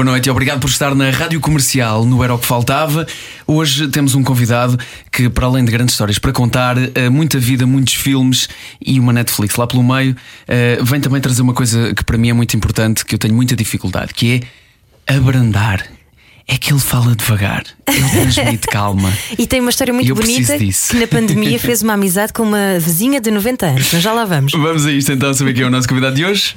Boa noite e obrigado por estar na Rádio Comercial, no Era o que Faltava. Hoje temos um convidado que, para além de grandes histórias para contar, eh, muita vida, muitos filmes e uma Netflix lá pelo meio, eh, vem também trazer uma coisa que para mim é muito importante, que eu tenho muita dificuldade, que é abrandar. É que ele fala devagar, ele transmite calma. E tem uma história muito bonita que na pandemia fez uma amizade com uma vizinha de 90 anos. Mas já lá vamos. Vamos a isto então, saber quem é o nosso convidado de hoje?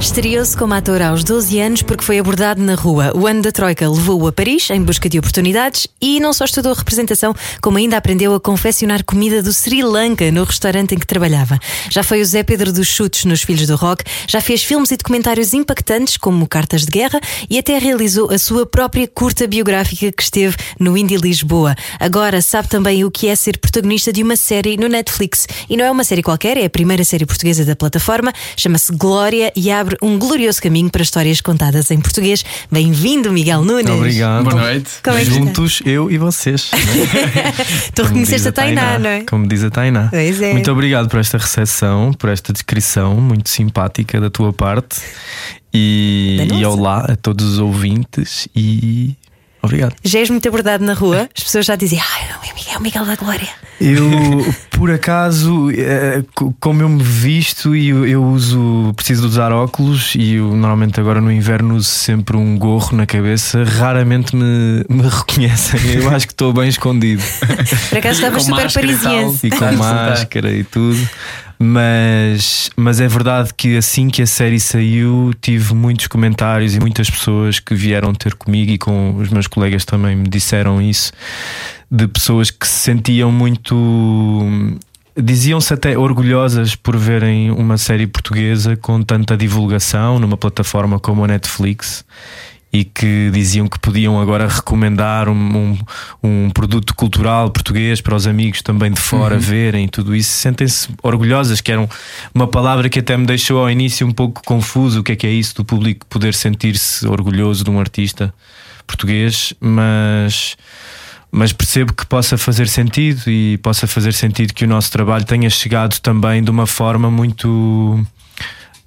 Estreou-se como ator aos 12 anos porque foi abordado na rua. O ano da Troika levou-o a Paris em busca de oportunidades e não só estudou representação, como ainda aprendeu a confeccionar comida do Sri Lanka no restaurante em que trabalhava. Já foi o Zé Pedro dos Chutes nos Filhos do Rock, já fez filmes e documentários impactantes como Cartas de Guerra e até realizou a sua própria curta biográfica que esteve no Indie Lisboa. Agora sabe também o que é ser protagonista de uma série no Netflix. E não é uma série qualquer, é a primeira série portuguesa da plataforma, chama-se Glória e abre um glorioso caminho para histórias contadas em português. Bem-vindo, Miguel Nunes. Obrigado. Boa noite. Como é? Juntos, eu e vocês. Tu reconheceste a Tainá, não é? Como diz a Tainá. Pois é. Muito obrigado por esta recepção, por esta descrição muito simpática da tua parte. E, e olá a todos os ouvintes e obrigado. Já és muito abordado na rua, as pessoas já dizem, ai, não, é o Miguel, é o Miguel da Glória. Eu, por acaso, eh, co- como eu me visto e eu, uso, preciso de usar óculos e eu normalmente agora no inverno uso sempre um gorro na cabeça, raramente me, me reconhecem. Eu acho que estou bem escondido. Por acaso estavas super parisiense. e com máscara e tudo. Mas, mas é verdade que assim que a série saiu, tive muitos comentários e muitas pessoas que vieram ter comigo e com os meus colegas também me disseram isso. De pessoas que se sentiam muito. Diziam-se até orgulhosas por verem uma série portuguesa com tanta divulgação numa plataforma como a Netflix e que diziam que podiam agora recomendar um, um, um produto cultural português para os amigos também de fora verem tudo isso. Sentem-se orgulhosas, que era um- uma palavra que até me deixou ao início um pouco confuso. O que é que é isso do público poder sentir-se orgulhoso de um artista português, mas. Mas percebo que possa fazer sentido e possa fazer sentido que o nosso trabalho tenha chegado também de uma forma muito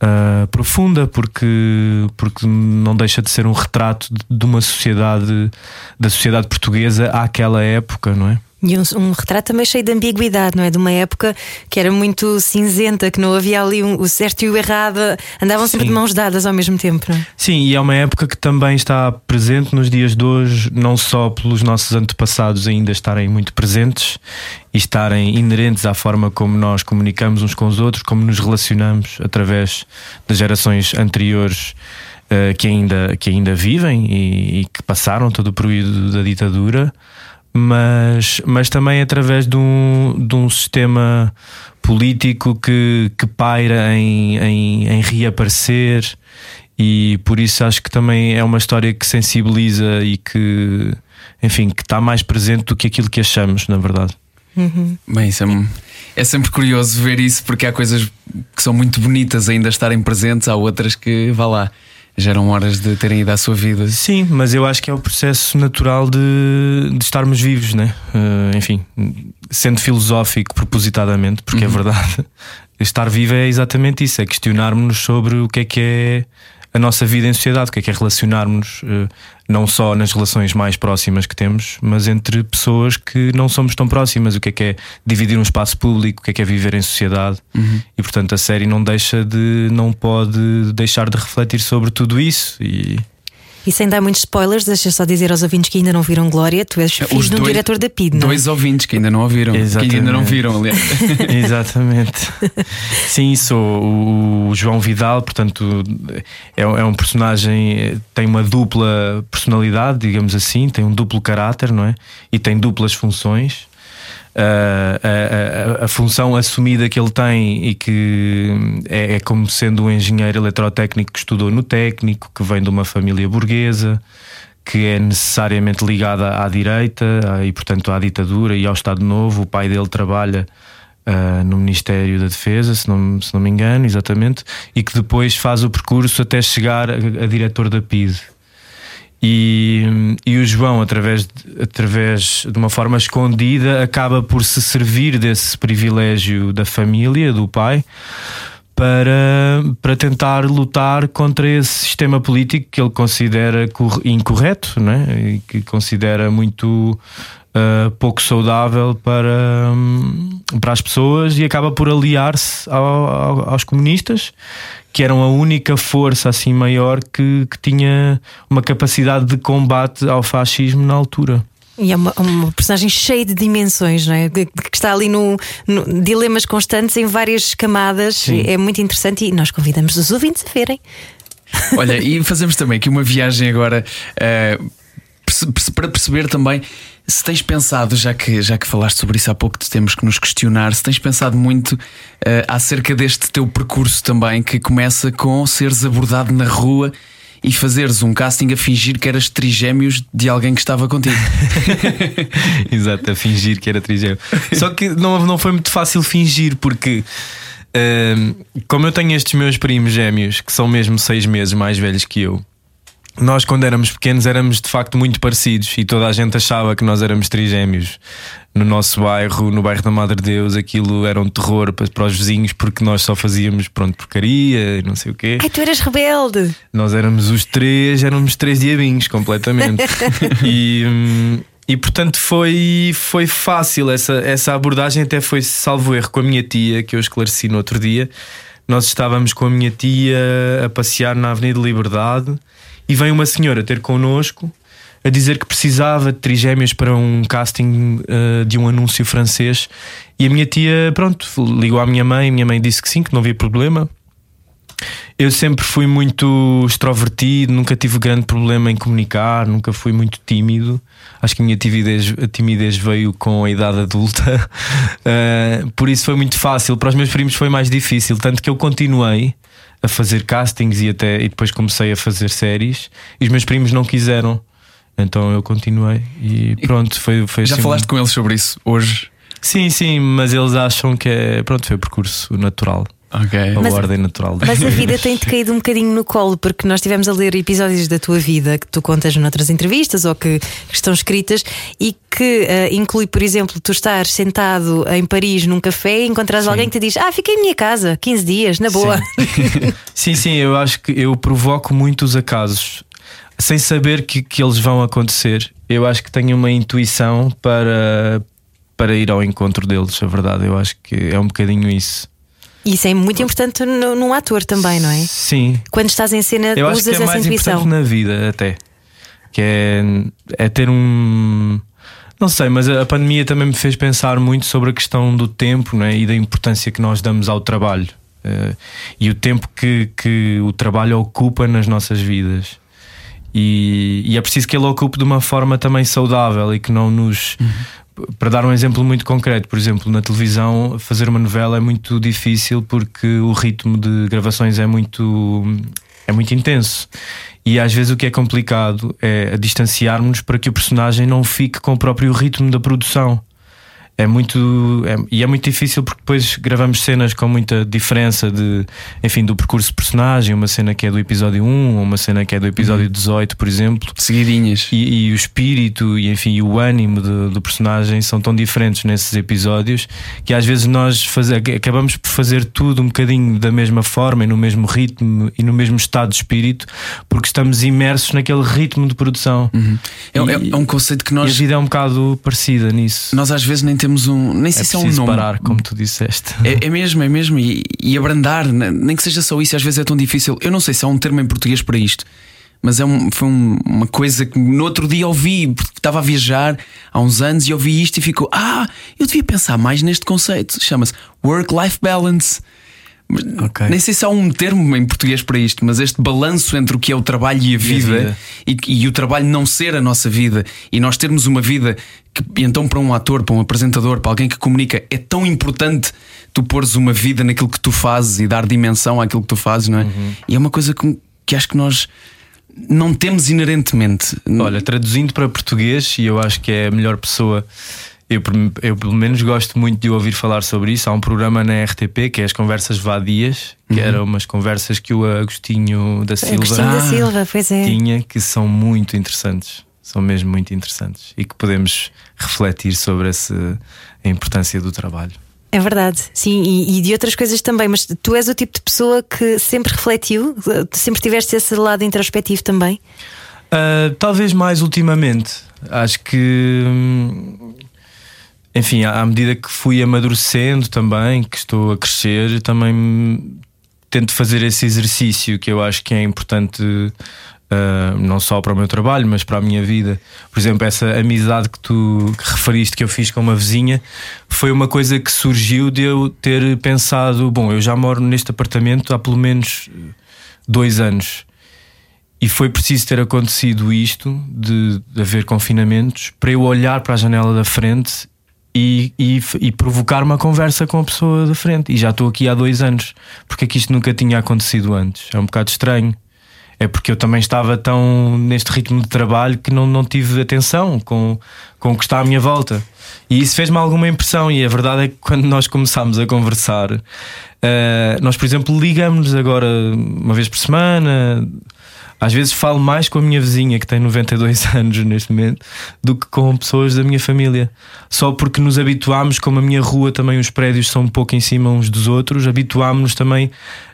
uh, profunda, porque, porque não deixa de ser um retrato de, de uma sociedade, da sociedade portuguesa àquela época, não é? E um, um retrato também cheio de ambiguidade, não é? De uma época que era muito cinzenta, que não havia ali um- o certo e o errado, andavam sempre Sim. de mãos dadas ao mesmo tempo, não é? Sim, e é uma época que também está presente nos dias de hoje, não só pelos nossos antepassados ainda estarem muito presentes e estarem inerentes à forma como nós comunicamos uns com os outros, como nos relacionamos através das gerações anteriores eh, que, ainda, que ainda vivem e, e que passaram todo o período da ditadura. Mas, mas também através de um, de um sistema político que, que paira em, em, em reaparecer e por isso acho que também é uma história que sensibiliza e que, enfim, que está mais presente do que aquilo que achamos, na verdade. Bem, isso é, é sempre curioso ver isso porque há coisas que são muito bonitas ainda estarem presentes, há outras que, vá lá, já eram horas de terem ido à sua vida. Sim, mas eu acho que é o processo natural de, de estarmos vivos, né? Eh, enfim, sendo filosófico propositadamente, porque é verdade, estar vivo é exatamente isso: é questionarmos-nos sobre o que é que é a nossa vida em sociedade, o que é que é relacionarmos eh, não só nas relações mais próximas que temos, mas entre pessoas que não somos tão próximas, o que é que é dividir um espaço público, o que é que é viver em sociedade. E portanto a série não deixa de, não pode deixar de refletir sobre tudo isso e E sem dar muitos spoilers, deixa só dizer aos ouvintes que ainda não viram Glória, tu és filho de um diretor da PID, não é? Dois ouvintes que ainda não ouviram, que ainda não Exatamente. viram, aliás. Exatamente. Sim, sou o, o João Vidal, portanto, é, é um personagem, tem uma dupla personalidade, digamos assim, tem um duplo caráter, não é? E tem duplas funções. A, a- a função assumida que ele tem e que é, é como sendo um engenheiro eletrotécnico que estudou no técnico, que vem de uma família burguesa, que é necessariamente ligada à direita e, portanto, à ditadura e ao Estado Novo. O pai dele trabalha uh, no Ministério da Defesa, se não, se não me engano, exatamente, e que depois faz o percurso até chegar a, a diretor da PIDE. E, e o João, através de, através de uma forma escondida, acaba por se servir desse privilégio da família, do pai, para, para tentar lutar contra esse sistema político que ele considera incorreto né? e que considera muito uh, pouco saudável para, um, para as pessoas e acaba por aliar-se ao, ao, aos comunistas, que eram a única força assim maior que, que tinha uma capacidade de combate ao fascismo na altura. E é uma, uma, personagem cheia de dimensões, não é? Que, está ali no, no, dilemas constantes em várias camadas. Sim. É muito interessante e nós convidamos os ouvintes a verem. Olha, e fazemos também aqui uma viagem agora uh, para perceber também se tens pensado, já que, já que falaste sobre isso há pouco, temos que nos questionar, se tens pensado muito uh, acerca deste teu percurso também, que começa com seres abordado na rua e fazeres um casting a fingir que eras trigêmeos de alguém que estava contigo. Exato, a fingir que era trigêmeo. Só que não, não foi muito fácil fingir, porque. Uh, como eu tenho estes meus primos gêmeos que são mesmo seis meses mais velhos que eu, nós, quando éramos pequenos, éramos de facto muito parecidos e toda a gente achava que nós éramos trigêmeos. No nosso bairro, no bairro da Madre Deus, aquilo era um terror para, para os vizinhos porque nós só fazíamos, pronto, porcaria e não sei o quê. Ai, tu eras rebelde! Nós éramos os três, éramos três diabinhos completamente. e. Hum, e portanto foi, foi fácil essa, essa abordagem, até foi salvo erro com a minha tia, que eu esclareci no outro dia. Nós estávamos com a minha tia a passear na Avenida Liberdade e vem uma senhora ter connosco a dizer que precisava de trigêmeos para um casting uh, de um anúncio francês. E a minha tia, pronto, ligou à minha mãe. Minha mãe disse que sim, que não havia problema. Eu sempre fui muito extrovertido, nunca tive grande problema em comunicar, nunca fui muito tímido. Acho que a minha timidez, a timidez veio com a idade adulta, uh, por isso foi muito fácil. Para os meus primos foi mais difícil, tanto que eu continuei a fazer castings e até e depois comecei a fazer séries e os meus primos não quiseram. Então eu continuei e pronto, foi, foi Já assim falaste com eles sobre isso hoje? Sim, sim, mas eles acham que é pronto, foi o percurso natural. Okay. A mas, ordem natural. Mas a vida tem-te caído um bocadinho no colo, porque nós estivemos a ler episódios da tua vida que tu contas noutras entrevistas ou que, que estão escritas e que uh, inclui, por exemplo, tu estar sentado em Paris num café e encontrares alguém que te diz: Ah, fiquei em minha casa 15 dias, na boa. Sim. sim, sim, eu acho que eu provoco muitos acasos sem saber que, que eles vão acontecer. Eu acho que tenho uma intuição para, para ir ao encontro deles, a verdade. Eu acho que é um bocadinho isso. Isso é muito importante no, num ator também, não é? Sim. Quando estás em cena, Eu usas acho que é essa mais intuição. importante na vida, até. Que é, é ter um. Não sei, mas a pandemia também me fez pensar muito sobre a questão do tempo né, e da importância que nós damos ao trabalho uh, e o tempo que, que o trabalho ocupa nas nossas vidas. E, e, é preciso que ele ocupe de uma forma também saudável e que não nos uhum para dar um exemplo muito concreto, por exemplo, na televisão, fazer uma novela é muito difícil porque o ritmo de gravações é muito, é muito intenso. E às vezes o que é complicado é distanciarmos para que o personagem não fique com o próprio ritmo da produção é muito é, e é muito difícil porque depois gravamos cenas com muita diferença de enfim do percurso de personagem uma cena que é do episódio 1 uma cena que é do episódio 18 uhum. por exemplo seguidinhas e, e, o espírito e enfim o ânimo do, do, personagem são tão diferentes nesses episódios que às vezes nós faz, acabamos por fazer tudo um bocadinho da mesma forma e no mesmo ritmo e no mesmo estado de espírito porque estamos imersos naquele ritmo de produção uhum. é, é, é, um conceito que nós a vida é um bocado parecida nisso nós às vezes nem temos um. Nem sei é se é um nome. parar, como tu disseste. É, é mesmo, é mesmo. E, e, abrandar, nem que seja só isso, às vezes é tão difícil. Eu não sei se há um termo em português para isto, mas é um, foi um, uma coisa que no outro dia ouvi, porque estava a viajar há uns anos e ouvi isto e ficou: Ah, eu devia pensar mais neste conceito. Chama-se Work-Life Balance. Okay. Nem sei se há um termo em português para isto, mas este balanço entre o que é o trabalho e a vida, e, a vida. e, e o trabalho não ser a nossa vida e nós termos uma vida que, então, para um ator, para um apresentador, para alguém que comunica, é tão importante tu pôres uma vida naquilo que tu fazes e dar dimensão àquilo que tu fazes, não é? Uhum. E é uma coisa que, que acho que nós não temos inerentemente. Olha, traduzindo para português, e eu acho que é a melhor pessoa. Eu, eu, pelo menos gosto muito de ouvir falar sobre isso. Há um programa na RTP que é as Conversas Vadias, que Uhum. eram umas conversas que o Agostinho da Silva Agostinho da. Silva, pois é. tinha, que são muito interessantes. São mesmo muito interessantes e que podemos refletir sobre esse, a importância do trabalho. É verdade, sim, e, e de outras coisas também, mas tu és o tipo de pessoa que sempre refletiu, sempre tiveste esse lado introspectivo também. Uh, talvez mais ultimamente. Acho que, hum, enfim, à à medida que fui amadurecendo também, que estou a crescer, também tento fazer esse exercício que eu acho que é importante. uh, não só para o meu trabalho, mas para a minha vida. Por exemplo, essa amizade que tu que referiste que eu fiz com uma vizinha foi uma coisa que surgiu de eu ter pensado: bom, eu já moro neste apartamento há pelo menos dois anos. E foi preciso ter acontecido isto de, de haver confinamentos para eu olhar para a janela da frente e, e, e provocar uma conversa com a pessoa da frente. E já estou aqui há dois anos, porque é que isto nunca tinha acontecido antes. É um bocado estranho. É porque eu também estava tão neste ritmo de trabalho que não, não tive atenção com, com o que está à minha volta. E isso fez-me alguma impressão. E a verdade é que quando nós começámos a conversar, eh, nós, por exemplo, ligamos agora uma vez por semana. Às vezes falo mais com a minha vizinha, que tem 92 anos neste momento, do que com pessoas da minha família. Só porque nos habituámos, como a minha rua também os prédios são um pouco em cima uns dos outros, habituámos-nos também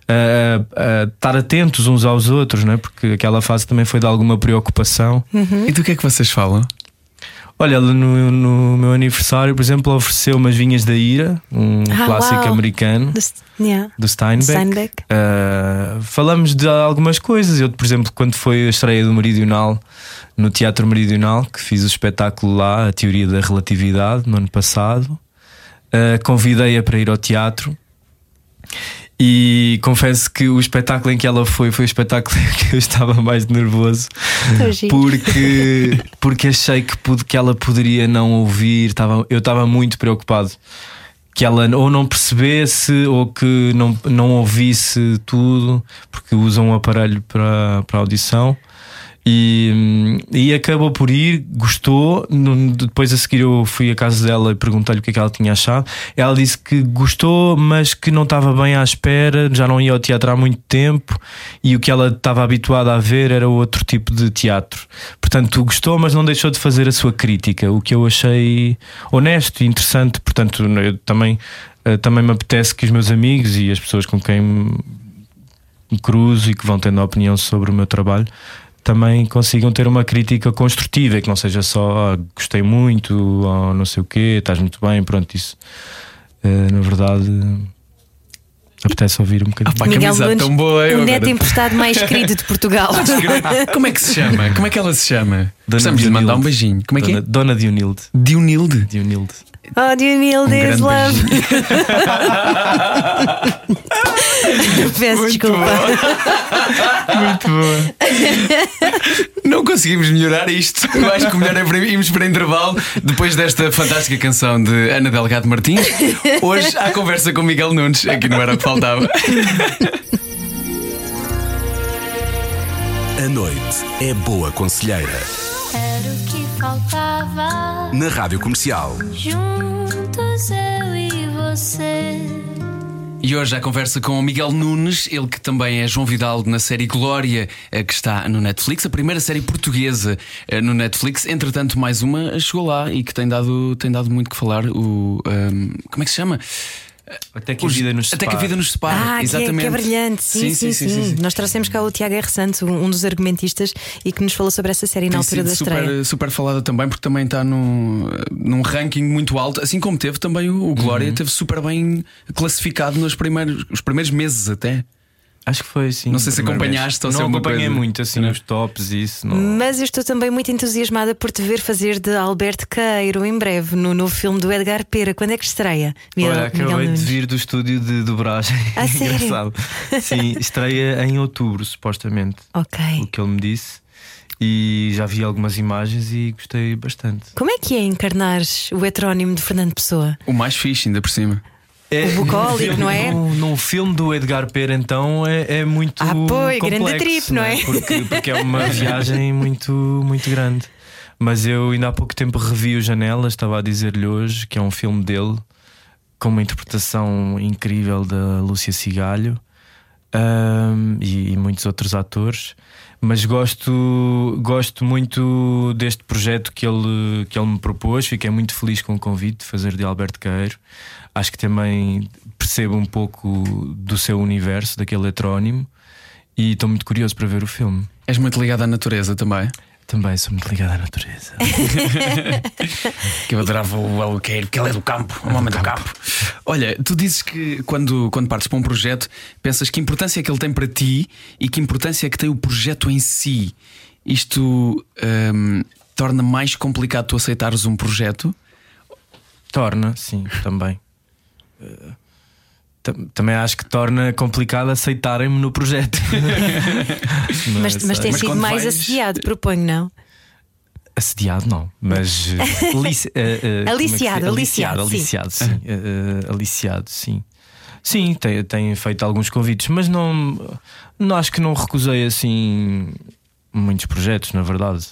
a, a estar atentos uns aos outros, não é? porque aquela fase também foi de alguma preocupação. E do que é que vocês falam? Olha, ela no, no meu aniversário, por exemplo, ofereceu umas vinhas da Ira, um Ah, clássico americano Do- yeah. do Steinbeck. Steinbeck. Uh, falamos de algumas coisas. Eu, por exemplo, quando foi a estreia do Meridional no Teatro Meridional, que fiz o espetáculo lá, a Teoria da Relatividade, no ano passado, uh, convidei-a para ir ao teatro. E confesso que o espetáculo em que ela foi foi o espetáculo em que eu estava mais nervoso porque, porque achei que, pude- que ela poderia não ouvir. Estava, eu estava muito preocupado que ela ou não percebesse ou que não, não ouvisse tudo, porque usa um aparelho para, para audição. E, e acabou por ir, gostou. Depois a seguir eu fui à casa dela e perguntei-lhe o que é que ela tinha achado. Ela disse que gostou, mas que não estava bem à espera, já não ia ao teatro há muito tempo e o que ela estava habituada a ver era outro tipo de teatro. Portanto, gostou, mas não deixou de fazer a sua crítica, o que eu achei honesto e interessante. Portanto, eu também, eh, também me apetece que os meus amigos e as pessoas com quem me cruzo e que vão tendo opinião sobre o meu trabalho também consigam ter uma crítica construtiva e que não seja só "Ah, gostei muito ou não sei o quê, estás muito bem, pronto, isso eh, na verdade apetece ouvir um bocadinho. Pá, que amizade tão boa, o neto agora- emprestado mais querido de Portugal. Como é que se chama? Como é que ela se chama? Precisamos de Dionilde. mandar um beijinho. Como é que Dona, é? Dona Dionilde. Dionilde. Dionilde. Oh, need Um grande love? beijinho. Peço desculpa. Muito boa. Não conseguimos melhorar isto. Eu acho que o melhor é para irmos para intervalo depois desta fantástica canção de Ana Delgado Martins. Hoje há conversa com Miguel Nunes, aqui não era o que faltava. A noite é boa conselheira. Faltava. Na Rádio Comercial. Juntos eu e você. E hoje a conversa com o Miguel Nunes, ele que também é João Vidal na série Glória, eh, que está no Netflix, a primeira série portuguesa eh, no Netflix. Entretanto, mais uma chegou lá e que tem dado, tem dado muito que falar. O, ahm, como é que se chama? Até que Os- a vida nos Até que a separe. vida nos separe. Ah, que é, Exatamente. que é brilhante. Sim sim sim, Nós trouxemos cá o Tiago R. Santos, um dos argumentistas, e que nos falou sobre essa série na Tem altura sido da super, estreia. super falada também, porque também está num, num ranking muito alto, assim como teve também o, o Glória, Uhum. teve super bem classificado nos primeiros, os primeiros meses até. Acho que foi sim. Não sei se acompanhaste ou se é Não uma acompanhei coisa- muito assim Não. nos tops e isso. Não... Mas eu estou também muito entusiasmada por te ver fazer de Alberto Queiro em breve no novo filme do Edgar Pera. Quando é que estreia? Miguel- Olha, Miguel acabei de Nunes? vir do estúdio de dobragem. Ah, sério? Engraçado. Sim, estreia em outubro, supostamente. Ok. O que ele me disse. E já vi algumas imagens e gostei bastante. Como é que é encarnar o heterónimo de Fernando Pessoa? O mais fixe, ainda por cima. O bucólico, não é? Num, num filme do Edgar Pera, então, é, é muito. Ah, pois, complexo, grande trip, não é? Porque, porque é uma viagem muito, muito grande. Mas eu ainda há pouco tempo revi o Janelas, estava a dizer-lhe hoje, que é um filme dele, com uma interpretação incrível da Lúcia Cigalho um, e, e, muitos outros atores. Mas gosto, gosto muito deste projeto que ele, que ele me propôs. Fiquei muito feliz com o convite de fazer de Alberto Queiro. Acho que também percebo um pouco do seu universo, daquele heterónimo, e estou muito curioso para ver o filme. És muito ligado à natureza também? Também sou muito ligado à natureza. que eu adorava o Alqueiro, porque ele é do campo, um homem do campo. Olha, tu dizes que quando, quando partes para um projeto, pensas que importância é que ele tem para ti e que importância é que tem o projeto em si. Isto hum, torna mais complicado tu aceitares um projeto? Torna, sim, também. Uh, também acho que torna complicado aceitarem-me no projeto. mas, mas, mas tem mas sido mais vais... assediado, proponho, não? Assediado não, mas uh, lici, uh, uh, aliciado, é aliciado, aliciado, sim, sim. aliciado, sim. Sim, tem, tem feito alguns convites, mas não, não acho que não recusei assim muitos projetos, na verdade.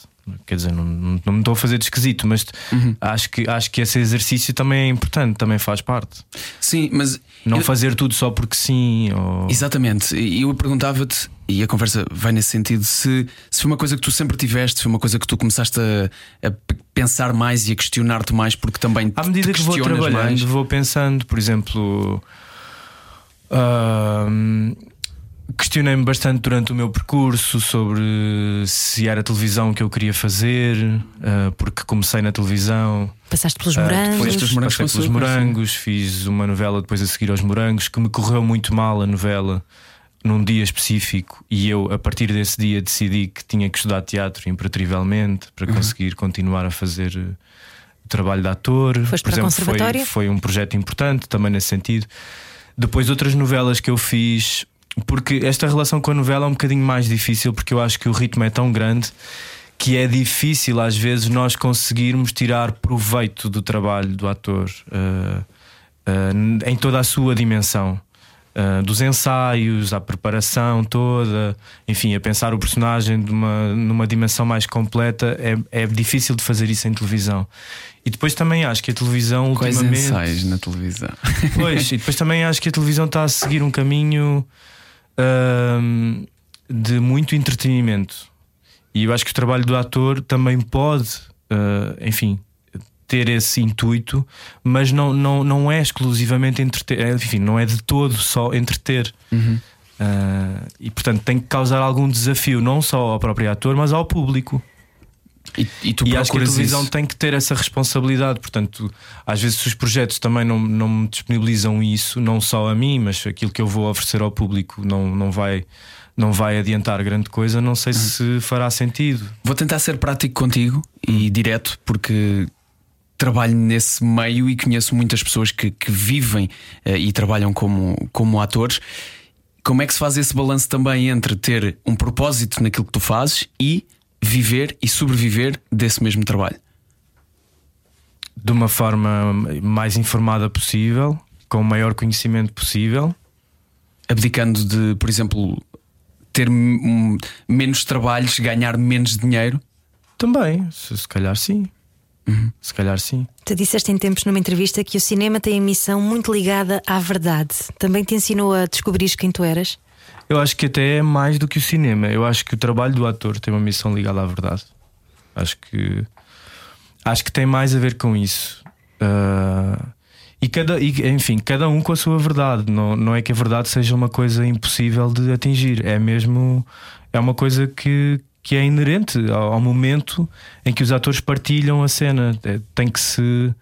Quer dizer, não, não, não me estou a fazer de esquisito, mas uhum. acho, que, acho que esse exercício também é importante, também faz parte. Sim, mas. Não eu... fazer tudo só porque sim. Ou... Exatamente. E eu perguntava-te, e a conversa vai nesse sentido, se, se foi uma coisa que tu sempre tiveste, se foi uma coisa que tu começaste a, a pensar mais e a questionar-te mais, porque também. À medida que vou trabalhando, mais. vou pensando, por exemplo. Uh, Questionei-me bastante durante o meu percurso sobre se era televisão que eu queria fazer, uh, porque comecei na televisão. Passaste pelos morangos. Uh, depois, morangos passei pelos morangos, fiz uma novela depois a seguir aos morangos, que me correu muito mal a novela num dia específico e eu a partir desse dia decidi que tinha que estudar teatro imperativamente para uhum. conseguir continuar a fazer eh, o trabalho de ator. Foste Por exemplo, foi, foi um projeto importante também nesse sentido. Depois outras novelas que eu fiz porque esta relação com a novela é um bocadinho mais difícil, porque eu acho que o ritmo é tão grande que é difícil às vezes nós conseguirmos tirar proveito do trabalho do ator uh, uh, em toda a sua dimensão. Uh, dos ensaios, à preparação toda, enfim, a pensar o personagem de uma, numa dimensão mais completa, é, é difícil de fazer isso em televisão. E depois também acho que a televisão Quais ultimamente. ensaios na televisão? Pois, e depois também acho que a televisão está a seguir um caminho de muito entretenimento. E eu acho que o trabalho do ator também pode, uh, enfim, ter esse intuito, mas não, não, não é exclusivamente entreter, é, enfim, não é de todo só entreter. Uhum. Uh, e portanto tem que causar algum desafio, não só ao próprio ator, mas ao público. E, e, e acho que a televisão isso. tem que ter essa responsabilidade. Portanto, às vezes, os projetos também não, não me disponibilizam isso, não só a mim, mas aquilo que eu vou oferecer ao público não, não, vai, não vai adiantar grande coisa. Não sei se fará sentido. Vou tentar ser prático contigo e direto, porque trabalho nesse meio e conheço muitas pessoas que, que vivem uh, e trabalham como, como atores. Como é que se faz esse balanço também entre ter um propósito naquilo que tu fazes e viver e sobreviver desse mesmo trabalho? De uma forma mais informada possível, com o maior conhecimento possível. Abdicando de, por exemplo, ter menos trabalhos, ganhar menos dinheiro? Também, se, se calhar sim. Uhum. Se calhar sim. Tu disseste em tempos numa entrevista que o cinema tem a missão muito ligada à verdade. Também te ensinou a descobrir quem tu eras? Eu acho que até é mais do que o cinema. Eu acho que o trabalho do ator tem uma missão ligada à verdade. Acho que acho que tem mais a ver com isso. Uh, e cada, e, enfim, cada um com a sua verdade. Não, não é que a verdade seja uma coisa impossível de atingir. É mesmo é uma coisa que, que é inerente ao, ao momento em que os atores partilham a cena. É, tem que se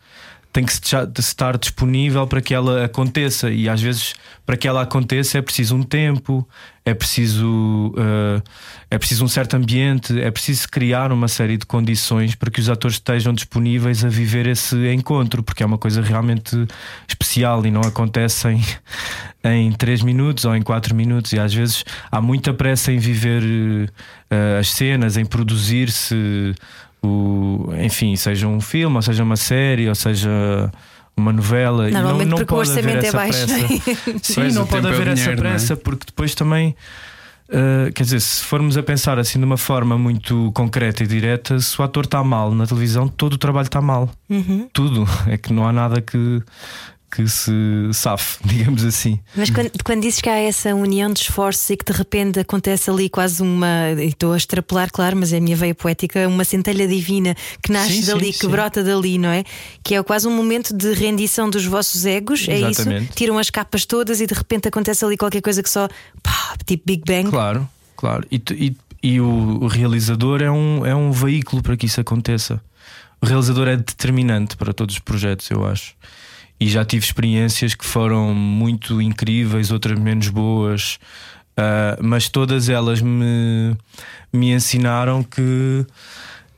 tem que estar disponível para que ela aconteça. E às vezes para que ela aconteça é preciso um tempo, é preciso uh, é preciso um certo ambiente, é preciso criar uma série de condições para que os atores estejam disponíveis a viver esse encontro, porque é uma coisa realmente especial e não acontece em, em 3 minutos ou em 4 minutos. E às vezes há muita pressa em viver uh, as cenas, em produzir-se o, enfim, seja um filme, ou seja uma série, ou seja uma novela. Normalmente e não, não porque o pode haver orçamento é essa baixo. pressa. não é? Sim, Pois, não pode tempo é o haver essa dinheiro, não é? pressa, porque depois também. uh, quer dizer, se formos a pensar assim de uma forma muito concreta e direta, se o ator está mal na televisão, todo o trabalho está mal. Uhum. Tudo. É que não há nada que, que se safe, digamos assim. Mas quando, quando dizes que há essa união de esforços e que de repente acontece ali quase uma. e Estou a extrapolar, claro, mas é a minha veia poética, uma centelha divina que nasce Sim, dali, sim, que sim. brota dali, não é? Que é quase um momento de rendição dos vossos egos, é isso? Exatamente. Tiram as capas todas e de repente acontece ali qualquer coisa que só. pá, tipo Big Bang. Claro, claro. E, e- e o, o realizador é um, é um veículo para que isso aconteça. O realizador é determinante para todos os projetos, eu acho. E já tive experiências que foram muito incríveis, outras menos boas, ah, mas todas elas me, me ensinaram que,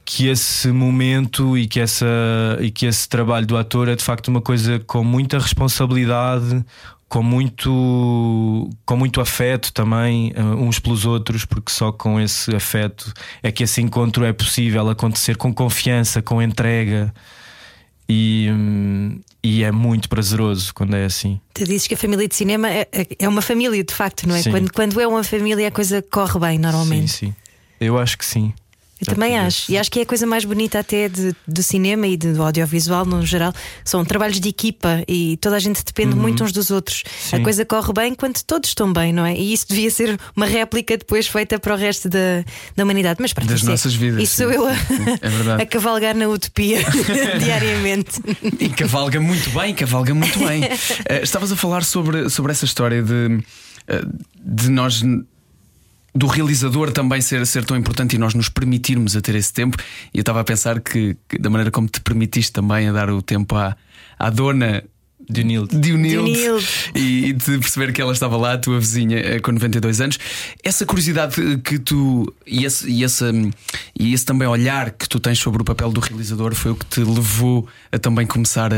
que esse momento e que, essa, e que esse trabalho do ator é de facto uma coisa com muita responsabilidade, com muito, com muito afeto também, ah, uns pelos outros, porque só com esse afeto é que esse encontro é possível acontecer com confiança, com entrega. E, e é muito prazeroso quando é assim. Tu dizes que a família de cinema é, é- é uma família, de facto, não é? Sim. Quando, quando é uma família, a coisa corre bem, normalmente. Sim, sim. Eu acho que sim. Eu Já também acho. E acho que é a coisa mais bonita até de, do cinema e do audiovisual no geral. São trabalhos de equipa e toda a gente depende muito uns dos outros. A Uhum. Sim. coisa corre bem quando todos estão bem, não é? E isso devia ser uma réplica depois feita para o resto da, da humanidade. Mas para Das isso é- nossas vidas, Isso sim, sou eu a. É a cavalgar na utopia diariamente. E cavalga muito bem, cavalga muito bem. Eh, estavas a falar sobre, sobre essa história de, eh, de nós. Do realizador também ser, ser tão importante e nós nos permitirmos a ter esse tempo. E eu estava a pensar que, que da maneira como te permitiste também a dar o tempo à, à dona Dionilde. Dionilde e, e de perceber que ela estava lá, a tua vizinha, eh, com 92 anos. Essa curiosidade que tu e esse, e, esse, hum, e esse também olhar que tu tens sobre o papel do realizador foi o que te levou a também começar a,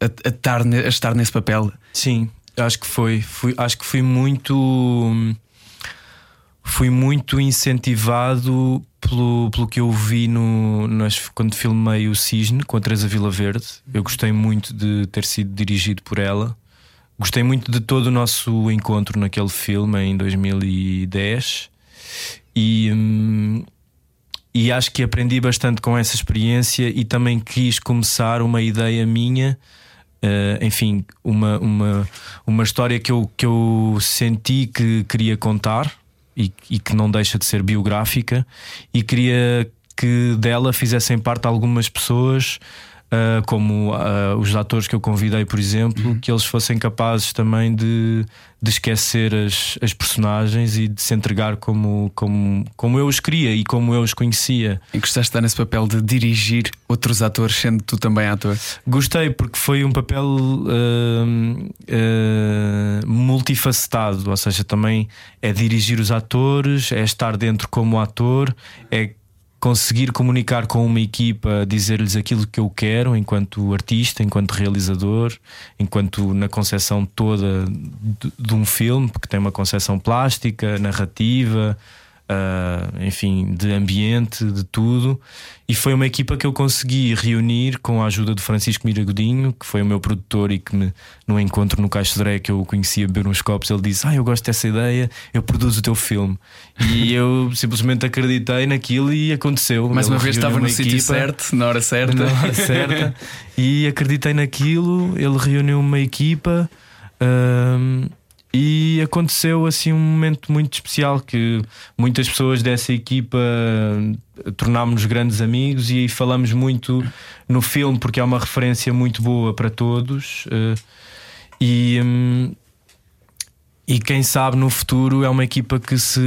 a, a a estar nesse papel. Sim, acho que foi. Fui, acho que fui muito. Fui muito incentivado pelo, pelo que eu vi no, nas, quando filmei o Cisne com a Teresa Vila Verde. Eu gostei muito de ter sido dirigido por ela. Gostei muito de todo o nosso encontro naquele filme em 2010 e, hum, e acho que aprendi bastante com essa experiência e também quis começar uma ideia minha Uh, enfim, uma, uma, uma história que eu, que eu senti que queria contar e, e que não deixa de ser biográfica, e queria que dela fizessem parte algumas pessoas. Uh, como uh, os atores que eu convidei, por exemplo, que eles fossem capazes também de, de esquecer as, as personagens e de se entregar como, como, como eu os queria e como eu os conhecia. E gostaste de estar nesse papel de dirigir outros atores, sendo tu também ator. Gostei porque foi um papel hum, multifacetado, ou seja, também é dirigir os atores, é estar dentro como ator, é conseguir comunicar com uma equipa, dizer-lhes aquilo que eu quero enquanto artista, enquanto realizador, enquanto na concepção toda de, de um filme, porque tem uma concepção plástica, narrativa, Uh, enfim, de ambiente, de tudo. E foi uma equipa que eu consegui reunir com a ajuda do Francisco Miragodinho, que foi o meu produtor e que me, no encontro no Caixo de Dré que eu o conhecia beber uns copos, ele disse: Ah, eu gosto dessa ideia, eu produzo o teu filme. E eu simplesmente acreditei naquilo e aconteceu. Mais Ele uma vez reuniu estava no sítio certo, na hora certa. na hora certa e acreditei naquilo. Ele reuniu uma equipa e aconteceu assim um momento muito especial que muitas pessoas dessa equipa hum, tornámos-nos grandes amigos e falamos muito no filme porque é uma referência muito boa para todos. eh, e. hum, e quem sabe no futuro é uma equipa que se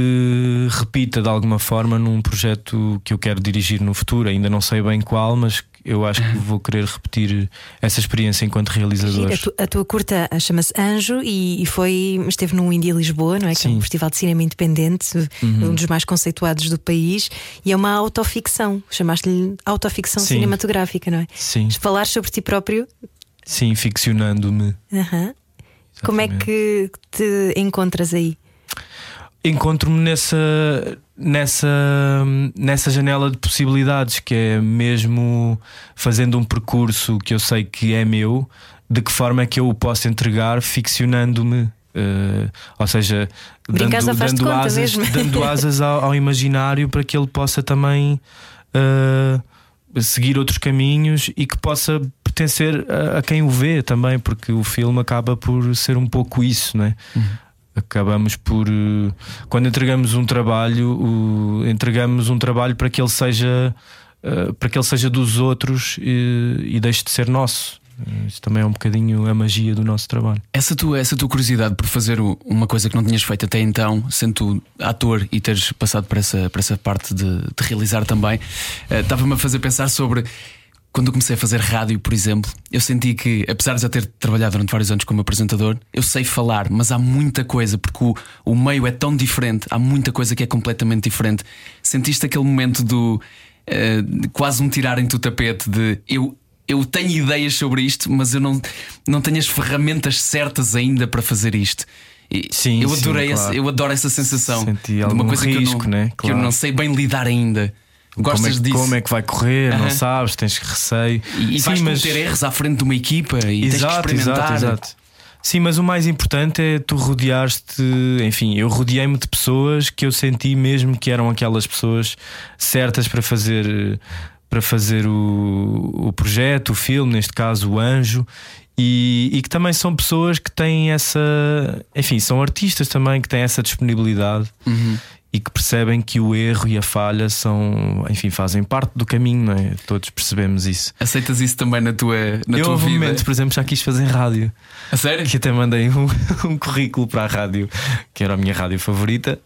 repita de alguma forma num projeto que eu quero dirigir no futuro. Ainda não sei bem qual, mas eu acho que vou querer repetir essa experiência enquanto realizador. A, tu- a tua curta ah, chama-se Anjo e, e foi esteve no Indie Lisboa, não é? Que é um Sim. festival de cinema independente, Uhum. um dos mais conceituados do país, e é uma autoficção. Chamaste-lhe autoficção Sim. cinematográfica, não é? Sim, Falar sobre ti próprio. sim, ficcionando-me. Aham. Como é que te encontras aí? Encontro-me nessa, nessa, nessa janela de possibilidades que é mesmo fazendo um percurso que eu sei que é meu, de que forma é que eu o posso entregar ficcionando-me. Uh, ou seja, dando, dando asas, dando asas ao, ao imaginário para que ele possa também uh, seguir outros caminhos e que possa pertencer a, a quem o vê também, porque o filme acaba por ser um pouco isso, né? Acabamos por uh, quando entregamos um trabalho, entregamos um trabalho para que ele seja uh, para que ele seja dos outros e, e deixe de ser nosso. Isso também é um bocadinho a magia do nosso trabalho. Essa tua, essa tua curiosidade por fazer uma coisa que não tinhas feito até então, sendo tu ator e teres passado por essa, por essa parte de, de realizar também, eh, estava-me a fazer pensar sobre. Quando eu comecei a fazer rádio, por exemplo, eu senti que, apesar de já ter trabalhado durante vários anos como apresentador, eu sei falar, mas há muita coisa, porque o, o meio é tão diferente, há muita coisa que é completamente diferente. Sentiste aquele momento do. de quase um tirarem-te o tapete de eu, eu tenho ideias sobre isto, mas eu não, não tenho as ferramentas certas ainda para fazer isto. E Sim, eu sim, adorei claro. esse- eu adoro essa sensação Senti de uma coisa risco, que, eu não, né? que eu Claro. não sei bem lidar ainda. Gostas como, é, disso? como é que vai correr? Não sabes, tens receio. E, e Sim, vais mas- cometer erros à frente de uma equipa e tens que Exato, experimentar. exato, exato. Sim, mas o mais importante é tu rodeaste, enfim, eu rodeei-me de pessoas que eu senti mesmo que eram aquelas pessoas certas para fazer para fazer o, o projeto, o filme, neste caso o Anjo, e, e que também são pessoas que têm essa, enfim, são artistas também que têm essa disponibilidade Uhum. E que percebem que o erro e a falha são, enfim, fazem parte do caminho, não é? Todos percebemos isso. Aceitas isso também na tua, na eu tua vida? momento, por exemplo, já quis fazer rádio. A sério? Que até mandei um, um currículo para a rádio, que era a minha rádio favorita,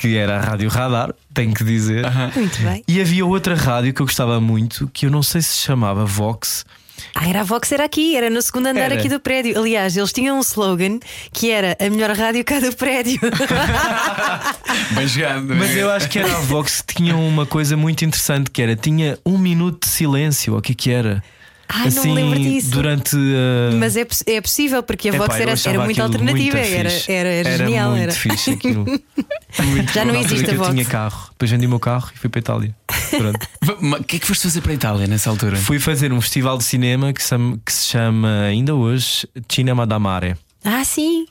que era a Rádio Radar, tenho que dizer. Muito bem. E havia outra rádio que eu gostava muito, que eu não sei se chamava Vox. Ah, era a Vox, era aqui, era no segundo andar Era. aqui do prédio. Aliás, eles tinham um slogan que era a melhor rádio cá do prédio. Bem jogado. Mas eu acho que era a Vox que tinha uma coisa muito interessante, que era tinha um minuto de silêncio, ou o que é que era? Ah, não me lembro disso. Durante. uh, Mas é, é possível, porque a epá, Vox eu era, era muito alternativa, muito era, era, era genial. muito era. fixe aquilo. Muito Já não existe que a eu Vox. tinha carro. Depois vendi o meu carro e fui para a Itália. Pronto. O que é que foste fazer para a Itália nessa altura? Fui fazer um festival de cinema que se chama, que se chama ainda hoje Cinema da Mare, Ah, sim.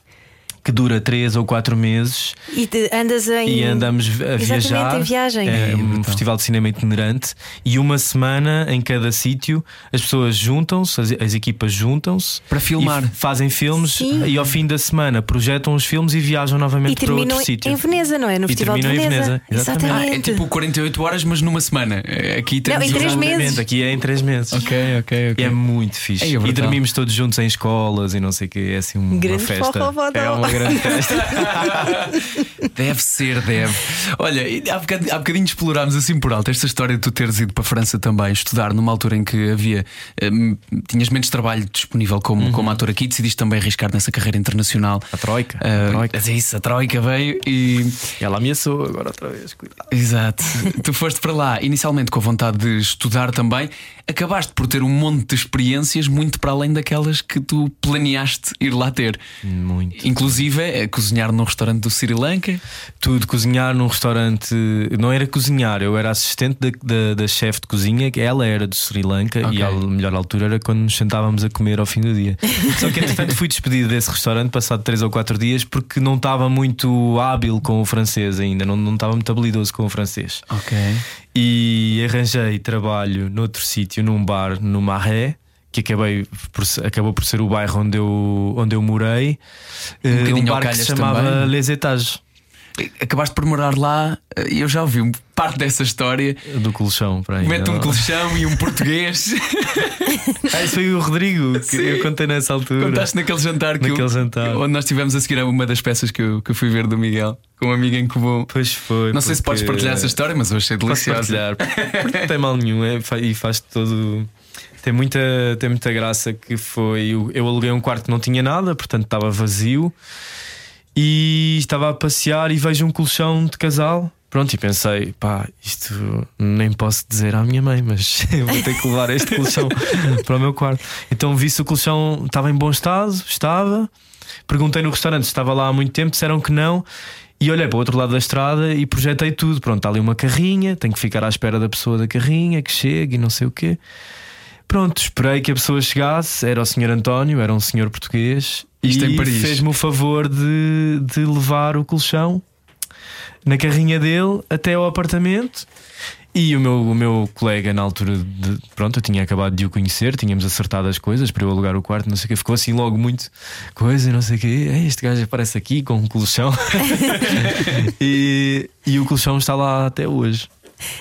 Que dura 3 ou 4 meses E te- andas em. e andamos a Exatamente, viajar. em viagem. É É, um brutal. festival de cinema itinerante e uma semana em cada sítio as pessoas juntam-se, as, as equipas juntam-se Para filmar. fazem filmes Sim. e ao fim da semana projetam os filmes e viajam novamente E para outro sítio. em Veneza, não é? No E Festival de terminam em Veneza. Veneza, exatamente. Ah, é Exatamente. tipo 48 horas, mas numa semana. É, Aqui temos em três um- meses. Exatamente, aqui é em 3 meses. Ok, ok, ok. E é muito fixe. É e dormimos todos juntos em escolas e não sei o que. É assim uma Grande festa. forrobodó. É uma grande festa. Deve ser, deve. Olha, há bocadinho, há bocadinho explorámos assim por alto esta história de tu teres ido para a França também estudar numa altura em que havia. hum, tinhas menos trabalho disponível como, como ator aqui, decidiste também arriscar nessa carreira internacional. A Troika. Ah, a Troika. É isso, a Troika veio e. Ela ameaçou agora outra vez. Cuidado. Exato. tu foste para lá inicialmente com a vontade de estudar também, acabaste por ter um monte de experiências muito para além daquelas que tu planeaste ir lá ter. Muito. Inclusive, é cozinhar num restaurante do Sri Lanka. Tudo, cozinhar num restaurante. Não era cozinhar, eu era assistente da, da, da chefe de cozinha, que ela era de Sri Lanka Ok. e a melhor altura era quando nos sentávamos a comer ao fim do dia. Só que entretanto fui despedido desse restaurante passado 3 ou 4 dias porque não estava muito hábil com o francês ainda, não, não estava muito habilidoso com o francês. Ok. E arranjei trabalho noutro sítio, num bar no Marré. Que acabei por, acabou por ser o bairro onde eu, onde eu morei. Eh, bocadinho um bar que se chamava também. Les Étages. Acabaste por morar lá e eu já ouvi um- parte dessa história. Do colchão para aí. Mete um não? colchão e um português. Ah, isso foi o Rodrigo que Sim. eu contei nessa altura. Contaste naquele jantar que Naquele eu- jantar. onde nós estivemos a seguir a uma das peças que eu, que eu fui ver do Miguel com um amigo em comum. Pois foi. Não sei se podes porque- partilhar essa história, mas eu achei Posso deliciosa. partilhar. Porque não tem mal nenhum é, e faz todo. Tem muita, tem muita graça que foi. Eu, eu aluguei um quarto que não tinha nada, portanto estava vazio. E estava a passear e vejo um colchão de casal. Pronto, e pensei, pá, isto nem posso dizer à minha mãe, mas vou ter que levar este colchão para o meu quarto. Então vi se o colchão estava em bom estado, estava. Perguntei no restaurante se estava lá há muito tempo, disseram que não. E olhei para o outro lado da estrada e projetei tudo. Pronto, está ali uma carrinha, tenho que ficar à espera da pessoa da carrinha que chegue e não sei o quê. Pronto, esperei que a pessoa chegasse. Era o senhor António, era um senhor português. Isto e em Paris. fez-me o favor de, de levar o colchão na carrinha dele até ao apartamento. E o meu, o meu colega, na altura, de, pronto, eu tinha acabado de o conhecer, tínhamos acertado as coisas para eu alugar o quarto, não sei o que, ficou assim logo muito coisa, não sei o que. Este gajo aparece aqui com um colchão e, e o colchão está lá até hoje.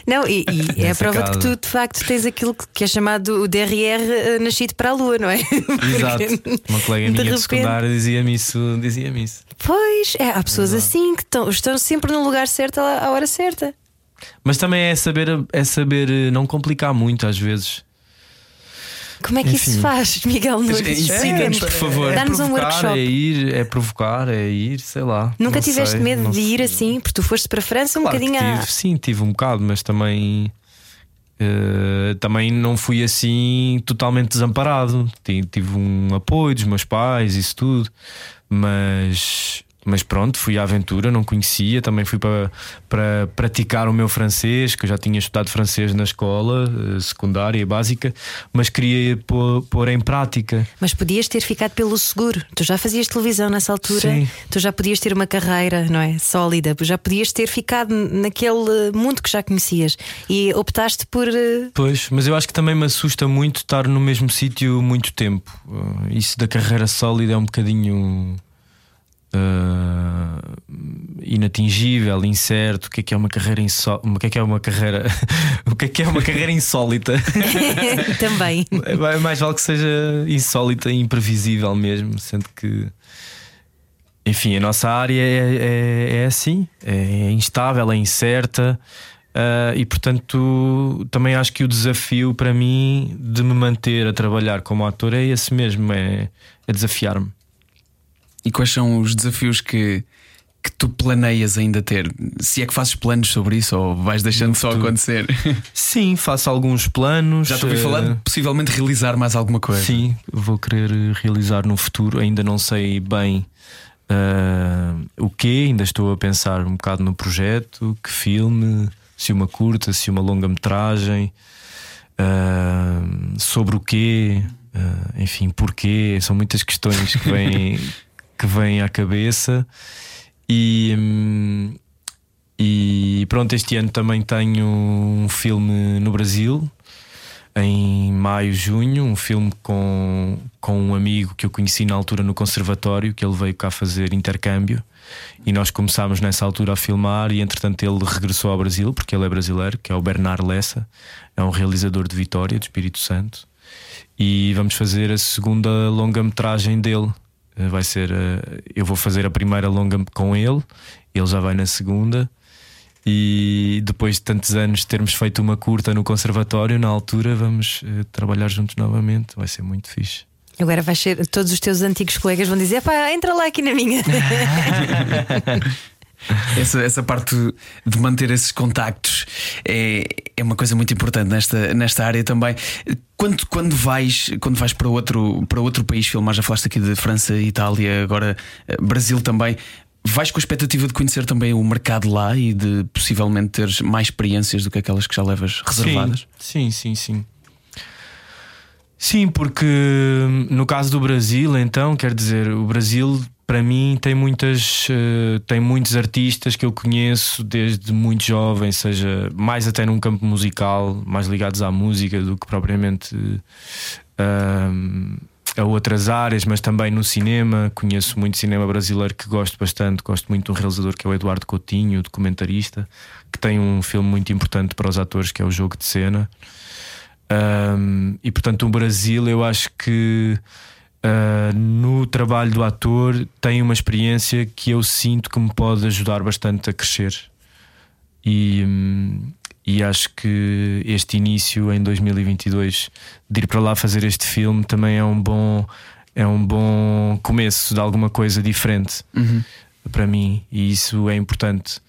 Não, e, e é a prova de que casa. tu de facto tens aquilo que é chamado o DRR eh, nascido para a lua, não é? Exato. Uma colega de minha de secundário dizia-me isso, dizia-me isso. Pois, é, há pessoas assim que estão, estão sempre no lugar certo à à hora certa. Mas também é saber, é saber eh, não complicar muito às vezes. Como é que isso Enfim. se faz, Miguel Nunes? Ensina-nos, por favor. É Dá-nos um provocar, workshop. É ir, é provocar, é ir, sei lá. Nunca tiveste sei, medo de ir sei. assim? Porque tu foste para a França um Claro bocadinho tive, sim, tive um bocado, mas também eh, também não fui assim totalmente desamparado. Ti- Tive um apoio dos meus pais, isso tudo, mas. Mas pronto, fui à aventura, não conhecia. Também fui para, para praticar o meu francês, que eu já tinha estudado francês na escola eh, secundária e básica, mas queria pôr, pôr em prática. Mas podias ter ficado pelo seguro. Tu já fazias televisão nessa altura, Sim. tu já podias ter uma carreira, não é? Sólida, já podias ter ficado naquele mundo que já conhecias e optaste por. eh, Pois, mas eu acho que também me assusta muito estar no mesmo sítio muito tempo. Uh, isso da carreira sólida é um bocadinho uh, inatingível, incerto. O que é que é uma carreira insó... O que é que é uma carreira? o que é que é uma carreira insólita? Também. É mais vale que seja insólita e imprevisível mesmo, sendo que enfim, a nossa área é, é, é assim, é instável, é incerta. ah, e portanto, também acho que o desafio para mim de me manter a trabalhar como ator é esse mesmo: é, é desafiar-me. E quais são os desafios que, que tu planeias ainda ter? Se é que fazes planos sobre isso ou vais deixando só acontecer? Sim, faço alguns planos. Já te ouvi ah, falar de possivelmente realizar mais alguma coisa. Sim, vou querer realizar no futuro. Ainda não sei bem ah, o que, ainda estou a pensar um bocado no projeto, que filme, se uma curta, se uma longa-metragem, ah, sobre o quê, ah, enfim, porquê. São muitas questões que vêm, que vêm à cabeça. E. hum, e pronto, este ano também tenho um filme no Brasil, em maio, junho, um filme com, com um amigo que eu conheci na altura no conservatório, que ele veio cá fazer intercâmbio. E nós começámos nessa altura a filmar, e entretanto ele regressou ao Brasil, porque ele é brasileiro, que é o Bernard Lessa, é um realizador de Vitória, do Espírito Santo. E vamos fazer a segunda longa-metragem dele. Eh, Vai ser, eh, eu vou fazer a primeira longa com ele, ele já vai na segunda. E depois de tantos anos de termos feito uma curta no conservatório, na altura vamos eh, trabalhar juntos novamente. Vai ser muito fixe. Agora vais ser, todos os teus antigos colegas vão dizer: pá, entra lá aqui na minha. Essa, essa parte de manter esses contactos é, é uma coisa muito importante nesta, nesta área também. Quando, quando, vais, quando vais para outro, para outro país filmar, já falaste aqui de França, Itália, agora eh, Brasil também. Vais com a expectativa de conhecer também o mercado lá e de possivelmente teres mais experiências do que aquelas que já levas reservadas? Sim, sim, sim. Sim, Sim, porque hum, no caso do Brasil, então, quer dizer, o Brasil para mim tem muitas eh, tem muitos artistas que eu conheço desde muito jovem, seja mais até num campo musical, mais ligados à música do que propriamente hum, a outras áreas, mas também no cinema. Conheço muito cinema brasileiro que gosto bastante. Gosto muito de um realizador que é o Eduardo Coutinho, documentarista, que tem um filme muito importante para os atores que é o Jogo de Cena. Um, e portanto, o Brasil, eu acho que uh, no trabalho do ator tem uma experiência que eu sinto que me pode ajudar bastante a crescer. E, e acho que este início em 2022 de ir para lá fazer este filme também é um bom, é um bom começo de alguma coisa diferente para mim, e isso é importante.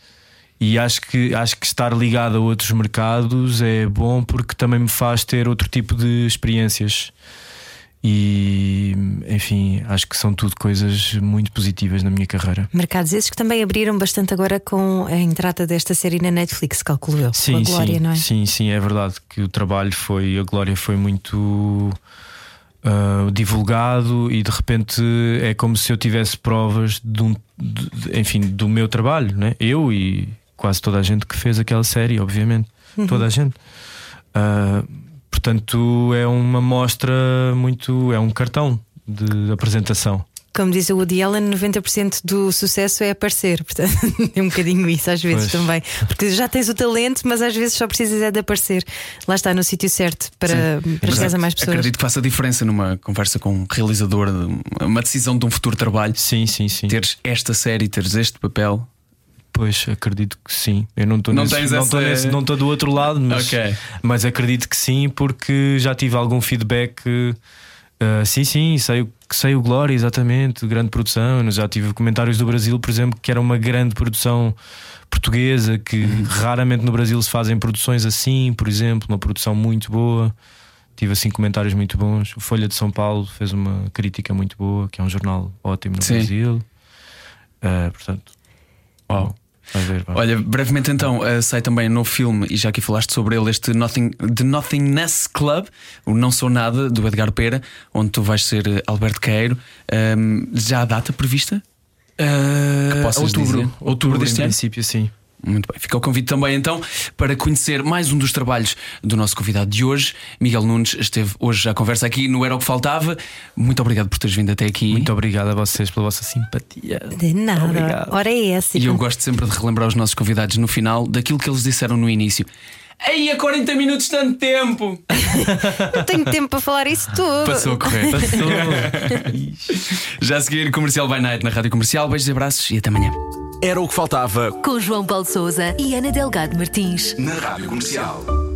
E acho que, acho que estar ligado a outros mercados é bom porque também me faz ter outro tipo de experiências. E enfim, acho que são tudo coisas muito positivas na minha carreira. Mercados esses que também abriram bastante agora com a entrada desta série na Netflix, calculo eu. Sim, Glória, sim, não é? sim, sim, é verdade que o trabalho foi, a Glória foi muito uh, divulgado e de repente é como se eu tivesse provas de um, de- enfim, do meu trabalho, né? Eu e quase toda a gente que fez aquela série, obviamente, toda a gente. Uh, portanto, é uma mostra muito, é um cartão de apresentação. Como diz o Woody Allen, 90% do sucesso é aparecer. Portanto, é um bocadinho isso às vezes Pois. também. Porque já tens o talento, mas às vezes só precisas é de aparecer. Lá está no sítio certo para, para chegares a mais pessoas. Acredito que faça diferença numa conversa com um realizador, uma decisão de um futuro trabalho. Sim, sim, sim. Teres esta série, teres este papel. Pois, acredito que sim. Eu não estou Não nesse- não essa- estou não estou do outro lado, mas, Ok. mas acredito que sim, porque já tive algum feedback. uh, sim, sim, sei, sei o Glória, exatamente, grande produção. Eu Já tive comentários do Brasil, por exemplo, que era uma grande produção portuguesa, que raramente no Brasil se fazem produções assim, por exemplo, uma produção muito boa. Tive assim comentários muito bons. O Folha de São Paulo fez uma crítica muito boa, que é um jornal ótimo no Sim. Brasil. Uh, portanto, Uau. Ver. Olha, brevemente então, eh, sai também no filme, e já aqui falaste sobre ele, este Nothing, The Nothingness Club, o Não Sou Nada, do Edgar Pera, onde tu vais ser eh, Alberto Queiro. Ahm, já há data prevista? Uh, possas outubro, dizer? Outubro deste em ano? princípio, sim. Muito bem, fica o convite também então para conhecer mais um dos trabalhos do nosso convidado de hoje. Miguel Nunes esteve hoje à conversa aqui no Era o que Faltava. Muito obrigado por teres vindo até aqui. Muito obrigado a vocês pela vossa simpatia. De nada. Obrigado. Ora é essa. E eu gosto sempre de relembrar os nossos convidados no final daquilo que eles disseram no início. Ei, a 40 minutos tanto tempo! Não tenho tempo para falar isso tudo. Passou a correr. Já a seguir, Comercial by Night na Rádio Comercial. Beijos e abraços e até amanhã. Era o que faltava Com João Paulo Souza e Ana Delgado Martins. na Rádio Comercial.